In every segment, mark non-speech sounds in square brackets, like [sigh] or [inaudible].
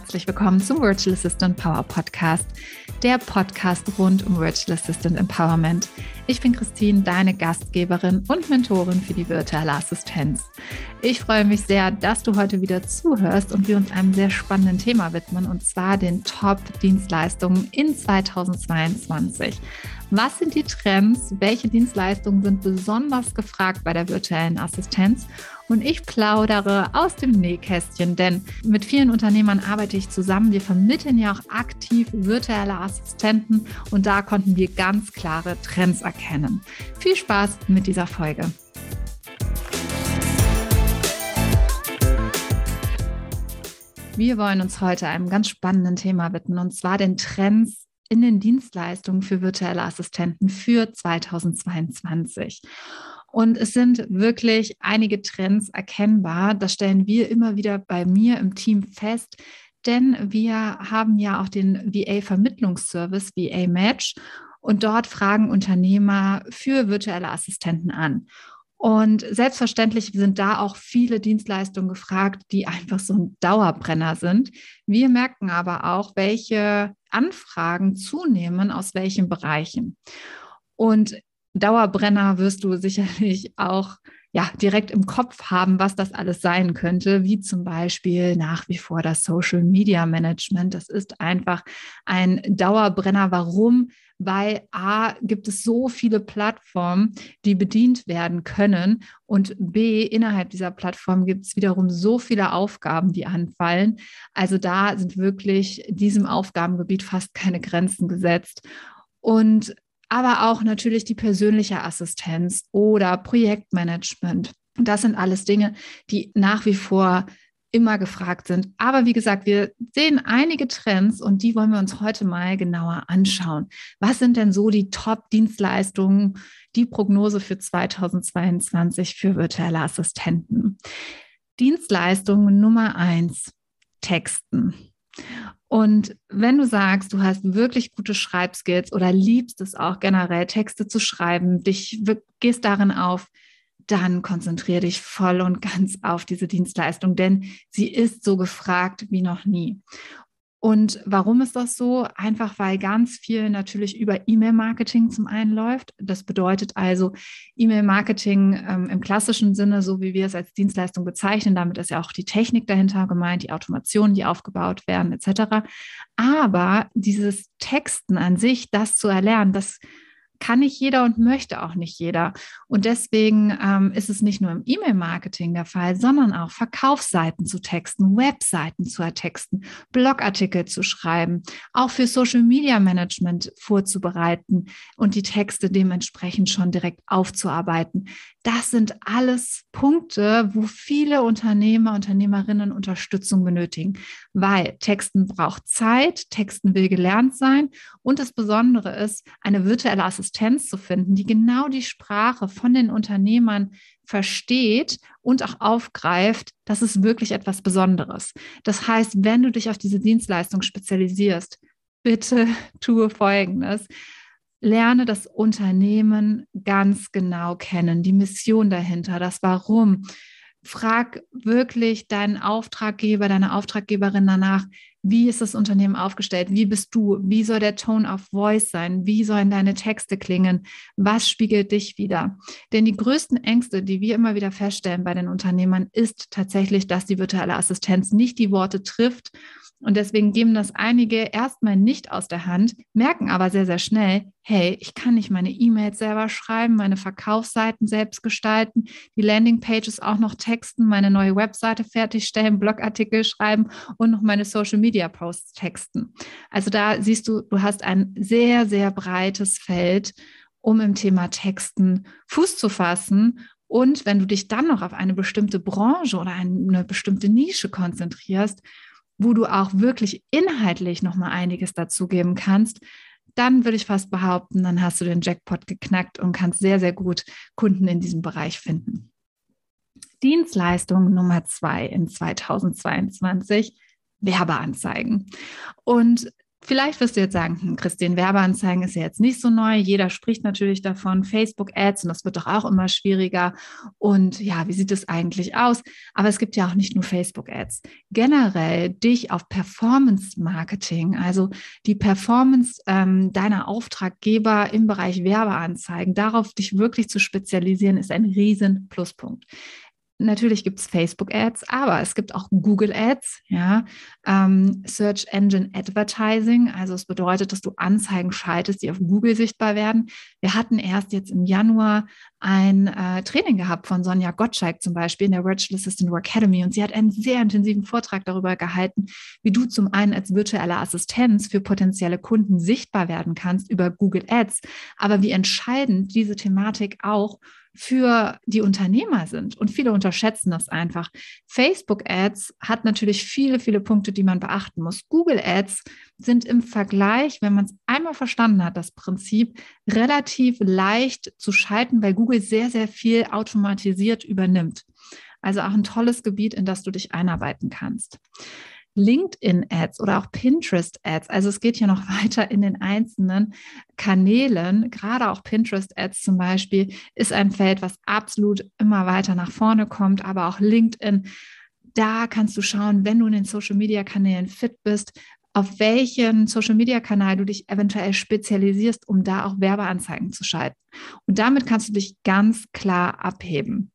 herzlich willkommen zum Virtual Assistant Power Podcast, der Podcast rund um Virtual Assistant Empowerment. Ich bin Christine, deine Gastgeberin und Mentorin für die virtuelle Assistenz. Ich freue mich sehr, dass du heute wieder zuhörst und wir uns einem sehr spannenden Thema widmen, und zwar den Top-Dienstleistungen in 2022. Was sind die Trends? Welche Dienstleistungen sind besonders gefragt bei der virtuellen Assistenz? Und ich plaudere aus dem Nähkästchen, denn mit vielen Unternehmern arbeite ich zusammen. Wir vermitteln ja auch aktiv virtuelle Assistenten und da konnten wir ganz klare Trends erkennen. Viel Spaß mit dieser Folge. Wir wollen uns heute einem ganz spannenden Thema widmen, und zwar den Trends in den Dienstleistungen für virtuelle Assistenten für 2022. Und es sind wirklich einige Trends erkennbar. Das stellen wir immer wieder bei mir im Team fest, denn wir haben ja auch den VA-Vermittlungsservice, VA Match, und dort fragen Unternehmer für virtuelle Assistenten an. Und selbstverständlich sind da auch viele Dienstleistungen gefragt, die einfach so ein Dauerbrenner sind. Wir merken aber auch, welche Anfragen zunehmen, aus welchen Bereichen. Und Dauerbrenner wirst du sicherlich auch ja, direkt im Kopf haben, was das alles sein könnte, wie zum Beispiel nach wie vor das Social Media Management. Das ist einfach ein Dauerbrenner. Warum? Weil A, gibt es so viele Plattformen, die bedient werden können und B, innerhalb dieser Plattform gibt es wiederum so viele Aufgaben, die anfallen. Also da sind wirklich diesem Aufgabengebiet fast keine Grenzen gesetzt. Und aber auch natürlich die persönliche Assistenz oder Projektmanagement. Das sind alles Dinge, die nach wie vor immer gefragt sind. Aber wie gesagt, wir sehen einige Trends und die wollen wir uns heute mal genauer anschauen. Was sind denn so die Top-Dienstleistungen, die Prognose für 2022 für virtuelle Assistenten? Dienstleistung Nummer eins, Texten. Und wenn du sagst, du hast wirklich gute Schreibskills oder liebst es auch generell, Texte zu schreiben, dich gehst darin auf, dann konzentriere dich voll und [laughs] ganz auf diese Dienstleistung, denn sie ist so gefragt wie noch nie. Und warum ist das so? Einfach weil ganz viel natürlich über E-Mail-Marketing zum einen läuft. Das bedeutet also E-Mail-Marketing ähm, im klassischen Sinne, so wie wir es als Dienstleistung bezeichnen. Damit ist ja auch die Technik dahinter gemeint, die Automationen, die aufgebaut werden, etc. Aber dieses Texten an sich, das zu erlernen, das kann nicht jeder und möchte auch nicht jeder. Und deswegen ähm, ist es nicht nur im E-Mail-Marketing der Fall, sondern auch Verkaufsseiten zu texten, Webseiten zu ertexten, Blogartikel zu schreiben, auch für Social Media Management vorzubereiten und die Texte dementsprechend schon direkt aufzuarbeiten. Das sind alles Punkte, wo viele Unternehmer, Unternehmerinnen Unterstützung benötigen, weil Texten braucht Zeit, Texten will gelernt sein. Und das Besondere ist, eine virtuelle Assistenz zu finden, die genau die Sprache von den Unternehmern versteht und auch aufgreift, das ist wirklich etwas Besonderes. Das heißt, wenn du dich auf diese Dienstleistung spezialisierst, bitte [laughs] tue Folgendes lerne das Unternehmen ganz genau kennen, die Mission dahinter, das Warum. Frag wirklich deinen Auftraggeber, deine Auftraggeberin danach, wie ist das Unternehmen aufgestellt? Wie bist du? Wie soll der Tone of Voice sein? Wie sollen deine Texte klingen? Was spiegelt dich wieder? Denn die größten Ängste, die wir immer wieder feststellen bei den Unternehmern, ist tatsächlich, dass die virtuelle Assistenz nicht die Worte trifft und deswegen geben das einige erstmal nicht aus der Hand, merken aber sehr, sehr schnell, hey, ich kann nicht meine E-Mails selber schreiben, meine Verkaufsseiten selbst gestalten, die Landingpages auch noch texten, meine neue Webseite fertigstellen, Blogartikel schreiben und noch meine Social-Media-Posts texten. Also da siehst du, du hast ein sehr, sehr breites Feld, um im Thema Texten Fuß zu fassen und wenn du dich dann noch auf eine bestimmte Branche oder eine bestimmte Nische konzentrierst, wo du auch wirklich inhaltlich noch mal einiges dazugeben kannst, dann würde ich fast behaupten, dann hast du den Jackpot geknackt und kannst sehr, sehr gut Kunden in diesem Bereich finden. Dienstleistung Nummer zwei in 2022, Werbeanzeigen. Und Vielleicht wirst du jetzt sagen, hm, Christine, Werbeanzeigen ist ja jetzt nicht so neu. Jeder spricht natürlich davon, Facebook-Ads und das wird doch auch immer schwieriger. Und ja, wie sieht es eigentlich aus? Aber es gibt ja auch nicht nur Facebook-Ads. Generell dich auf Performance-Marketing, also die Performance ähm, deiner Auftraggeber im Bereich Werbeanzeigen, darauf dich wirklich zu spezialisieren, ist ein riesen Pluspunkt. Natürlich gibt es Facebook-Ads, aber es gibt auch Google-Ads, ja, ähm, Search Engine Advertising. Also es bedeutet, dass du Anzeigen schaltest, die auf Google sichtbar werden. Wir hatten erst jetzt im Januar ein äh, Training gehabt von Sonja Gottschalk zum Beispiel in der Virtual Assistant Academy und sie hat einen sehr intensiven Vortrag darüber gehalten, wie du zum einen als virtuelle Assistenz für potenzielle Kunden sichtbar werden kannst über Google Ads, aber wie entscheidend diese Thematik auch für die Unternehmer sind. Und viele unterschätzen das einfach. Facebook Ads hat natürlich viele, viele Punkte, die man beachten muss. Google Ads sind im Vergleich, wenn man es einmal verstanden hat, das Prinzip, relativ leicht zu schalten, weil Google sehr, sehr viel automatisiert übernimmt. Also auch ein tolles Gebiet, in das du dich einarbeiten kannst. LinkedIn-Ads oder auch Pinterest-Ads. Also es geht ja noch [laughs] weiter in den einzelnen Kanälen. Gerade auch Pinterest-Ads zum Beispiel ist ein Feld, was absolut immer weiter nach vorne kommt, aber auch LinkedIn. Da kannst du schauen, wenn du in den Social-Media-Kanälen fit bist, auf welchen Social-Media-Kanal du dich eventuell spezialisierst, um da auch Werbeanzeigen zu schalten. Und damit kannst du dich ganz klar abheben.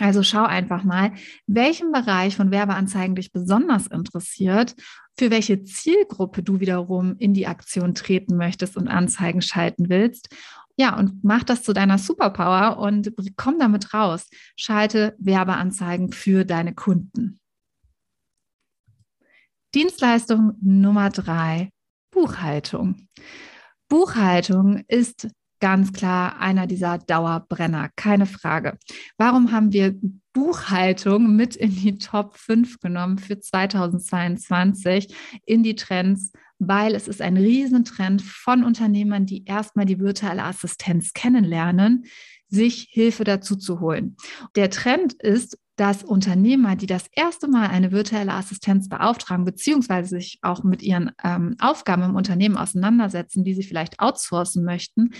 Also schau einfach mal, welchen Bereich von Werbeanzeigen dich besonders interessiert, für welche Zielgruppe du wiederum in die Aktion treten möchtest und Anzeigen schalten willst. Ja, und mach das zu deiner Superpower und komm damit raus. Schalte Werbeanzeigen für deine Kunden. Dienstleistung Nummer drei, Buchhaltung. Buchhaltung ist ganz klar einer dieser Dauerbrenner, keine Frage. Warum haben wir Buchhaltung mit in die Top 5 genommen für 2022 in die Trends? Weil es ist ein Riesentrend von Unternehmern, die erstmal die virtuelle Assistenz kennenlernen, sich Hilfe dazu zu holen. Der Trend ist, dass Unternehmer, die das erste Mal eine virtuelle Assistenz beauftragen, beziehungsweise sich auch mit ihren ähm, Aufgaben im Unternehmen auseinandersetzen, die sie vielleicht outsourcen möchten,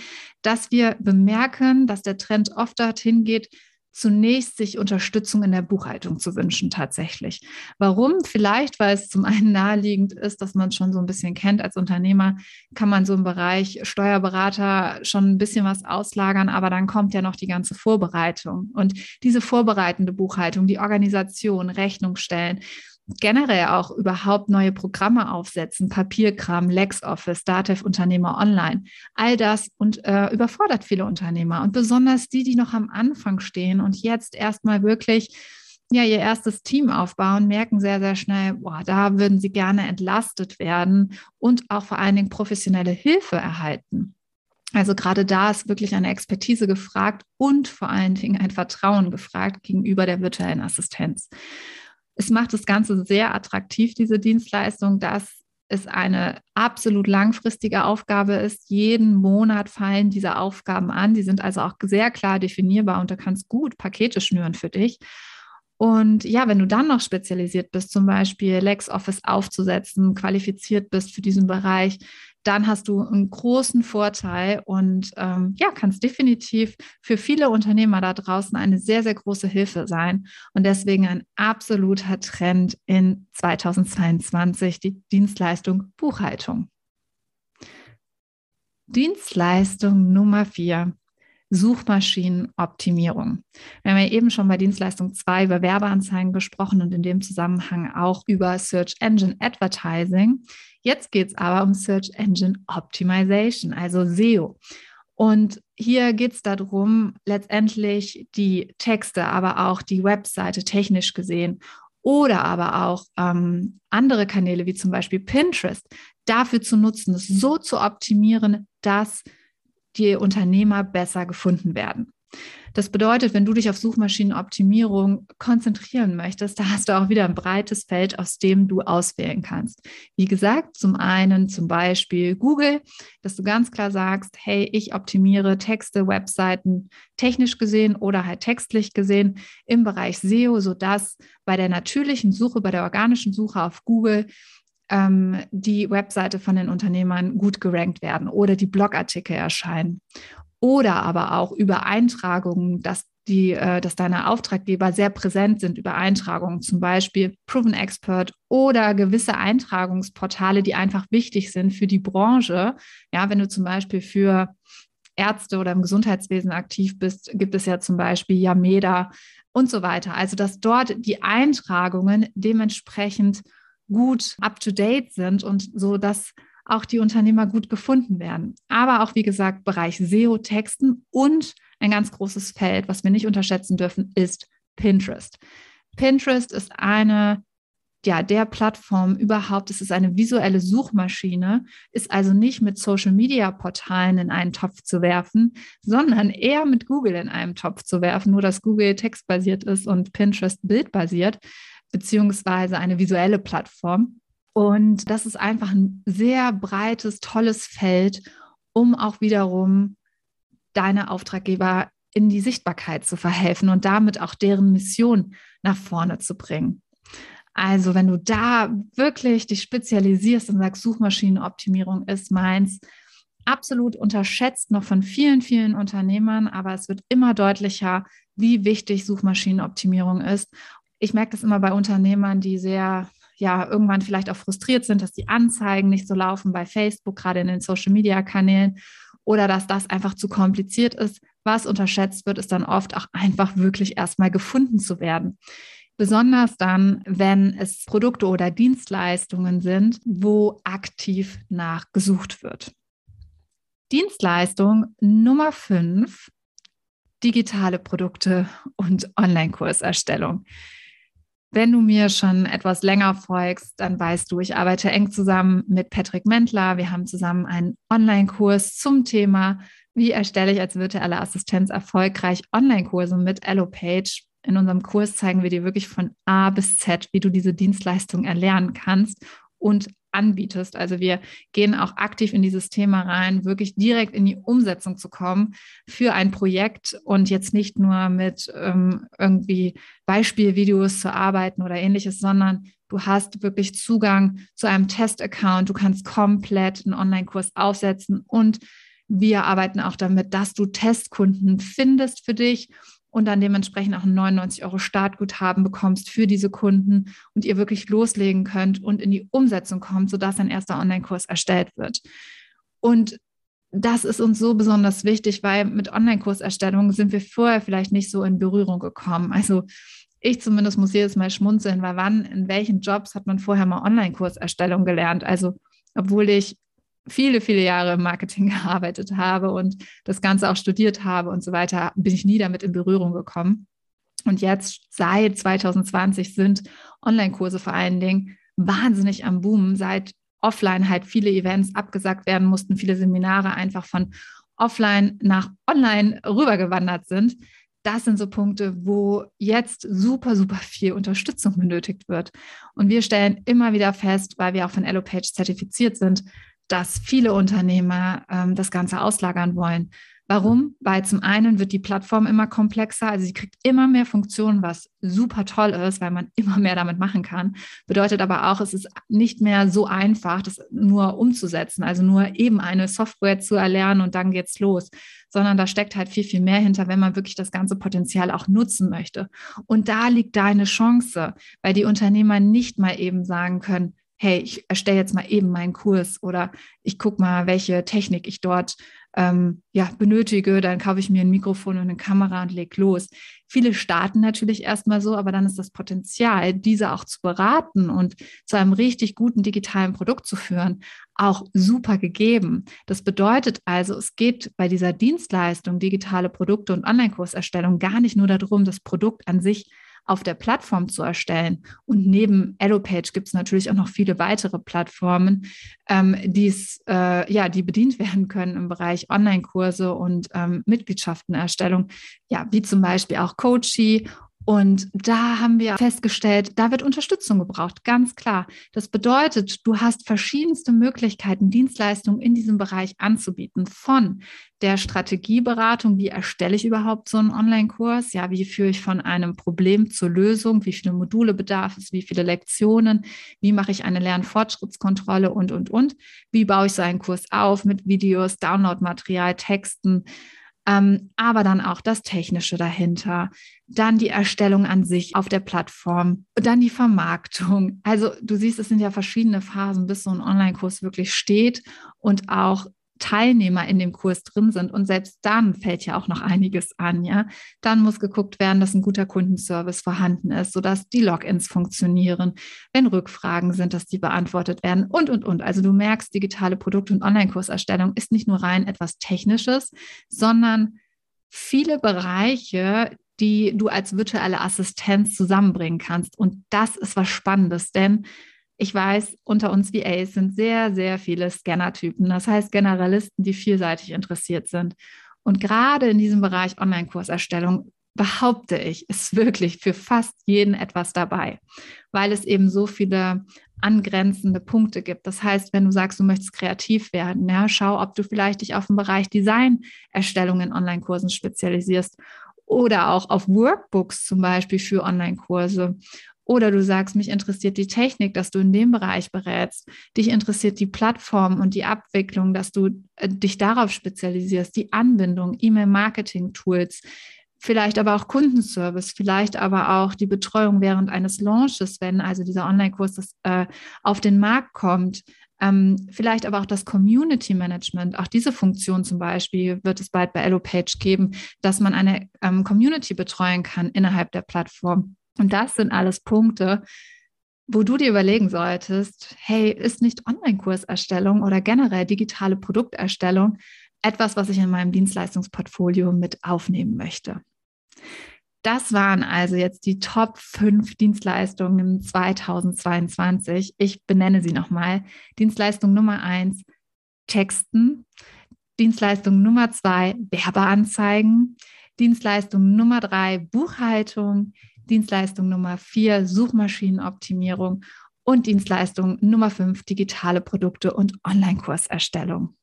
dass wir bemerken, dass der Trend oft dorthin geht, zunächst sich Unterstützung in der Buchhaltung zu wünschen tatsächlich. Warum? Vielleicht, weil es zum einen naheliegend ist, dass man es schon so ein bisschen kennt als Unternehmer, kann man so im Bereich Steuerberater schon ein bisschen was auslagern, aber dann kommt ja noch die ganze Vorbereitung. Und diese vorbereitende Buchhaltung, die Organisation, Rechnung stellen, generell auch überhaupt neue Programme aufsetzen, Papierkram, LexOffice, Datev Unternehmer Online. All das und äh, überfordert viele Unternehmer und besonders die, die noch am Anfang stehen und jetzt erstmal wirklich ja, ihr erstes Team aufbauen, merken sehr, sehr schnell, boah, da würden sie gerne entlastet werden und auch vor allen Dingen professionelle Hilfe erhalten. Also gerade da ist wirklich eine Expertise gefragt und vor allen Dingen ein Vertrauen gefragt gegenüber der virtuellen Assistenz. Es macht das Ganze sehr attraktiv, diese Dienstleistung, dass es eine absolut langfristige Aufgabe ist. Jeden Monat fallen diese Aufgaben an. Die sind also auch sehr klar definierbar und du kannst gut Pakete schnüren für dich. Und ja, wenn du dann noch spezialisiert bist, zum Beispiel LexOffice aufzusetzen, qualifiziert bist für diesen Bereich, dann hast du einen großen Vorteil und ähm, ja, kannst definitiv für viele Unternehmer da draußen eine sehr, sehr große Hilfe sein und deswegen ein absoluter Trend in 2022, die Dienstleistung Buchhaltung. Dienstleistung Nummer vier. Suchmaschinenoptimierung. Wir haben ja eben schon bei Dienstleistung 2 über Werbeanzeigen gesprochen und in dem Zusammenhang auch über Search Engine Advertising. Jetzt geht es aber um Search Engine Optimization, also SEO. Und hier geht es darum, letztendlich die Texte, aber auch die Webseite technisch gesehen oder aber auch ähm, andere Kanäle wie zum Beispiel Pinterest dafür zu nutzen, es so zu optimieren, dass die Unternehmer besser gefunden werden. Das bedeutet, wenn du dich auf Suchmaschinenoptimierung konzentrieren möchtest, da hast du auch wieder ein breites Feld, aus dem du auswählen kannst. Wie gesagt, zum einen zum Beispiel Google, dass du ganz klar sagst, hey, ich optimiere Texte, Webseiten technisch gesehen oder halt textlich gesehen im Bereich SEO, sodass bei der natürlichen Suche, bei der organischen Suche auf Google ähm, die Webseite von den Unternehmern gut gerankt werden oder die Blogartikel erscheinen. Oder aber auch über Eintragungen, dass die, äh, dass deine Auftraggeber sehr präsent sind über Eintragungen, zum Beispiel Proven Expert oder gewisse Eintragungsportale, die einfach wichtig sind für die Branche. Ja, wenn du zum Beispiel für Ärzte oder im Gesundheitswesen aktiv bist, gibt es ja zum Beispiel Yameda und so weiter. Also, dass dort die Eintragungen dementsprechend gut up-to-date sind und so, dass auch die Unternehmer gut gefunden werden. Aber auch, wie gesagt, Bereich SEO-Texten und ein ganz großes Feld, was wir nicht unterschätzen dürfen, ist Pinterest. Pinterest ist eine ja, der Plattform überhaupt. Es ist eine visuelle Suchmaschine, ist also nicht mit Social Media Portalen in einen Topf zu werfen, sondern eher mit Google in einen Topf zu werfen, nur dass Google textbasiert ist und Pinterest bildbasiert, beziehungsweise eine visuelle Plattform. Und das ist einfach ein sehr breites, tolles Feld, um auch wiederum deine Auftraggeber in die Sichtbarkeit zu verhelfen und damit auch deren Mission nach vorne zu bringen. Also wenn du da wirklich dich spezialisierst und sagst, Suchmaschinenoptimierung ist meins, absolut unterschätzt noch von vielen, vielen Unternehmern, aber es wird immer deutlicher, wie wichtig Suchmaschinenoptimierung ist. Ich merke das immer bei Unternehmern, die sehr, ja, irgendwann vielleicht auch frustriert sind, dass die Anzeigen nicht so laufen bei Facebook, gerade in den Social-Media-Kanälen oder dass das einfach zu kompliziert ist. Was unterschätzt wird, ist dann oft auch einfach wirklich erstmal gefunden zu werden. Besonders dann, wenn es Produkte oder Dienstleistungen sind, wo aktiv nachgesucht wird. Dienstleistung Nummer 5, digitale Produkte und Online-Kurserstellung. Wenn du mir schon etwas länger folgst, dann weißt du, ich arbeite eng zusammen mit Patrick Mentler. Wir haben zusammen einen Online-Kurs zum Thema, wie erstelle ich als virtuelle Assistenz erfolgreich Online-Kurse mit EloPage in unserem Kurs zeigen wir dir wirklich von A bis Z, wie du diese Dienstleistung erlernen kannst und anbietest. Also wir gehen auch aktiv in dieses Thema rein, wirklich direkt in die Umsetzung zu kommen für ein Projekt und jetzt nicht nur mit ähm, irgendwie Beispielvideos zu arbeiten oder ähnliches, sondern du hast wirklich Zugang zu einem Test-Account. Du kannst komplett einen Online-Kurs aufsetzen und wir arbeiten auch damit, dass du Testkunden findest für dich und dann dementsprechend auch ein 99 Euro Startguthaben bekommst für diese Kunden und ihr wirklich loslegen könnt und in die Umsetzung kommt, sodass ein erster Online-Kurs erstellt wird. Und das ist uns so besonders wichtig, weil mit Online-Kurserstellung sind wir vorher vielleicht nicht so in Berührung gekommen. Also ich zumindest muss jedes Mal schmunzeln, weil wann, in welchen Jobs hat man vorher mal Online-Kurserstellung gelernt? Also obwohl ich viele, viele Jahre im Marketing [laughs] gearbeitet habe und das Ganze auch studiert habe und so weiter, bin ich nie damit in Berührung gekommen. Und jetzt seit 2020 sind Online-Kurse vor allen Dingen wahnsinnig am Boom, seit offline halt viele Events abgesagt werden mussten, viele Seminare einfach von offline nach online rübergewandert sind. Das sind so Punkte, wo jetzt super, super viel Unterstützung benötigt wird. Und wir stellen immer wieder fest, weil wir auch von EloPage zertifiziert sind, dass viele Unternehmer ähm, das Ganze auslagern wollen. Warum? Weil zum einen wird die Plattform immer komplexer, also sie kriegt immer mehr Funktionen, was super toll ist, weil man [laughs] immer mehr damit machen kann. Bedeutet aber auch, es ist nicht mehr so einfach, das nur umzusetzen, also nur eben eine Software zu erlernen und dann geht's los, sondern da steckt halt viel, viel mehr hinter, wenn man wirklich das ganze Potenzial auch nutzen möchte. Und da liegt deine Chance, weil die Unternehmer nicht mal eben sagen können, hey, ich erstelle jetzt mal eben meinen Kurs oder ich gucke mal, welche Technik ich dort ähm, ja, benötige, dann kaufe ich mir ein Mikrofon und eine Kamera und leg los. Viele starten natürlich erstmal so, aber dann ist das Potenzial, diese auch zu beraten und zu einem richtig guten digitalen Produkt zu führen, auch super gegeben. Das bedeutet also, es geht bei dieser Dienstleistung, digitale Produkte und Online-Kurserstellung gar nicht nur darum, das Produkt an sich auf der Plattform zu erstellen. Und neben EloPage gibt es natürlich auch noch viele weitere Plattformen, ähm, die's, äh, ja, die bedient werden können im Bereich Online-Kurse und ähm, Mitgliedschaftenerstellung, ja, wie zum Beispiel auch Coachy Und da haben wir festgestellt, da wird Unterstützung gebraucht, ganz klar. Das bedeutet, du hast verschiedenste Möglichkeiten, Dienstleistungen in diesem Bereich anzubieten. Von der Strategieberatung, wie erstelle ich überhaupt so einen Online-Kurs? Ja, wie führe ich von einem Problem zur Lösung? Wie viele Module bedarf es? Wie viele Lektionen? Wie mache ich eine Lernfortschrittskontrolle und, und, und? Wie baue ich so einen Kurs auf mit Videos, Downloadmaterial, Texten? Ähm, aber dann auch das Technische dahinter, dann die Erstellung an sich auf der Plattform, dann die Vermarktung. Also du siehst, es sind ja verschiedene Phasen, bis so ein Online-Kurs wirklich steht und auch Teilnehmer in dem Kurs drin sind. Und selbst dann fällt ja auch noch einiges an, ja. Dann muss geguckt werden, dass ein guter Kundenservice vorhanden ist, sodass die Logins funktionieren, wenn Rückfragen sind, dass die beantwortet werden und, und, und. Also du merkst, digitale Produkt- und Online-Kurserstellung ist nicht nur rein etwas Technisches, sondern viele Bereiche, die du als virtuelle Assistenz zusammenbringen kannst. Und das ist was Spannendes, denn ich weiß, unter uns VAs sind sehr, sehr viele Scanner-Typen, das heißt Generalisten, die vielseitig interessiert sind. Und gerade in diesem Bereich Online-Kurserstellung behaupte ich, ist wirklich für fast jeden etwas dabei, weil es eben so viele angrenzende Punkte gibt. Das heißt, wenn du sagst, du möchtest kreativ werden, ja, schau, ob du vielleicht dich auf den Bereich Designerstellung in Online-Kursen spezialisierst oder auch auf Workbooks zum Beispiel für Online-Kurse oder du sagst, mich interessiert die Technik, dass du in dem Bereich berätst. Dich interessiert die Plattform und die Abwicklung, dass du äh, dich darauf spezialisierst, die Anbindung, E-Mail-Marketing-Tools, vielleicht aber auch Kundenservice, vielleicht aber auch die Betreuung während eines Launches, wenn also dieser Online-Kurs äh, auf den Markt kommt. Ähm, vielleicht aber auch das Community Management, auch diese Funktion zum Beispiel wird es bald bei EloPage geben, dass man eine ähm, Community betreuen kann innerhalb der Plattform. Und das sind alles Punkte, wo du dir überlegen solltest, hey, ist nicht Online-Kurserstellung oder generell digitale Produkterstellung etwas, was ich in meinem Dienstleistungsportfolio mit aufnehmen möchte? Das waren also jetzt die Top 5 Dienstleistungen 2022. Ich benenne sie nochmal. Dienstleistung Nummer 1, Texten. Dienstleistung Nummer 2, Werbeanzeigen. Dienstleistung Nummer 3, Buchhaltung. Dienstleistung Nummer vier, Suchmaschinenoptimierung und Dienstleistung Nummer fünf, digitale Produkte und Online-Kurserstellung.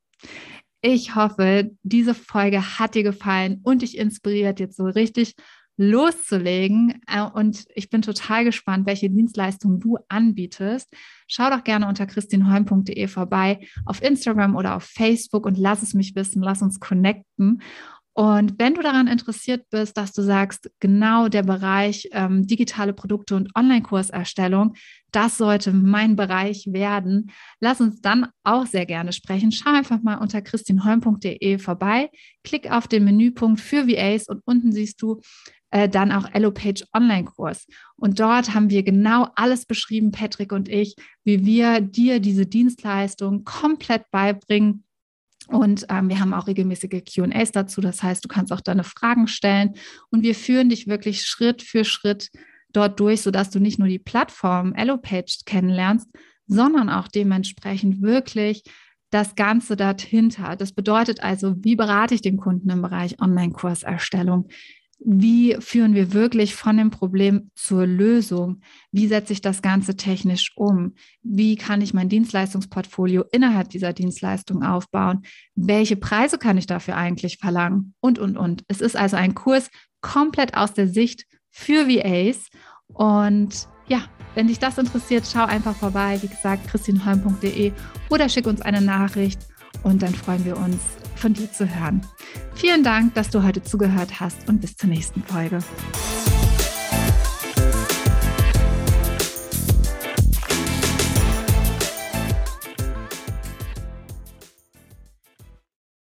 Ich hoffe, diese Folge hat dir gefallen und dich inspiriert, jetzt so richtig loszulegen. Äh, und ich bin total gespannt, welche Dienstleistungen du anbietest. Schau doch gerne unter christinholm.de vorbei auf Instagram oder auf Facebook und lass es mich wissen, lass uns connecten. Und wenn du daran interessiert bist, dass du sagst, genau der Bereich ähm, digitale Produkte und Online-Kurserstellung, das sollte mein Bereich werden, lass uns dann auch sehr gerne sprechen. Schau einfach mal unter christinholm.de vorbei, klick auf den Menüpunkt für VAs und unten siehst du äh, dann auch EloPage Online-Kurs. Und dort haben wir genau alles beschrieben, Patrick und ich, wie wir dir diese Dienstleistung komplett beibringen und ähm, wir haben auch regelmäßige QAs dazu. Das heißt, du kannst auch deine Fragen stellen und wir führen dich wirklich Schritt für Schritt dort durch, sodass du nicht nur die Plattform EloPage kennenlernst, sondern auch dementsprechend wirklich das Ganze dahinter. Das bedeutet also, wie berate ich den Kunden im Bereich Online-Kurserstellung? Wie führen wir wirklich von dem Problem zur Lösung? Wie setze ich das Ganze technisch um? Wie kann ich mein Dienstleistungsportfolio innerhalb dieser Dienstleistung aufbauen? Welche Preise kann ich dafür eigentlich verlangen? Und, und, und. Es ist also ein Kurs komplett aus der Sicht für VAs. Und ja, wenn dich das interessiert, schau einfach vorbei. Wie gesagt, christinholm.de oder schick uns eine Nachricht und dann freuen wir uns von dir zu hören. Vielen Dank, dass du heute zugehört hast und bis zur nächsten Folge.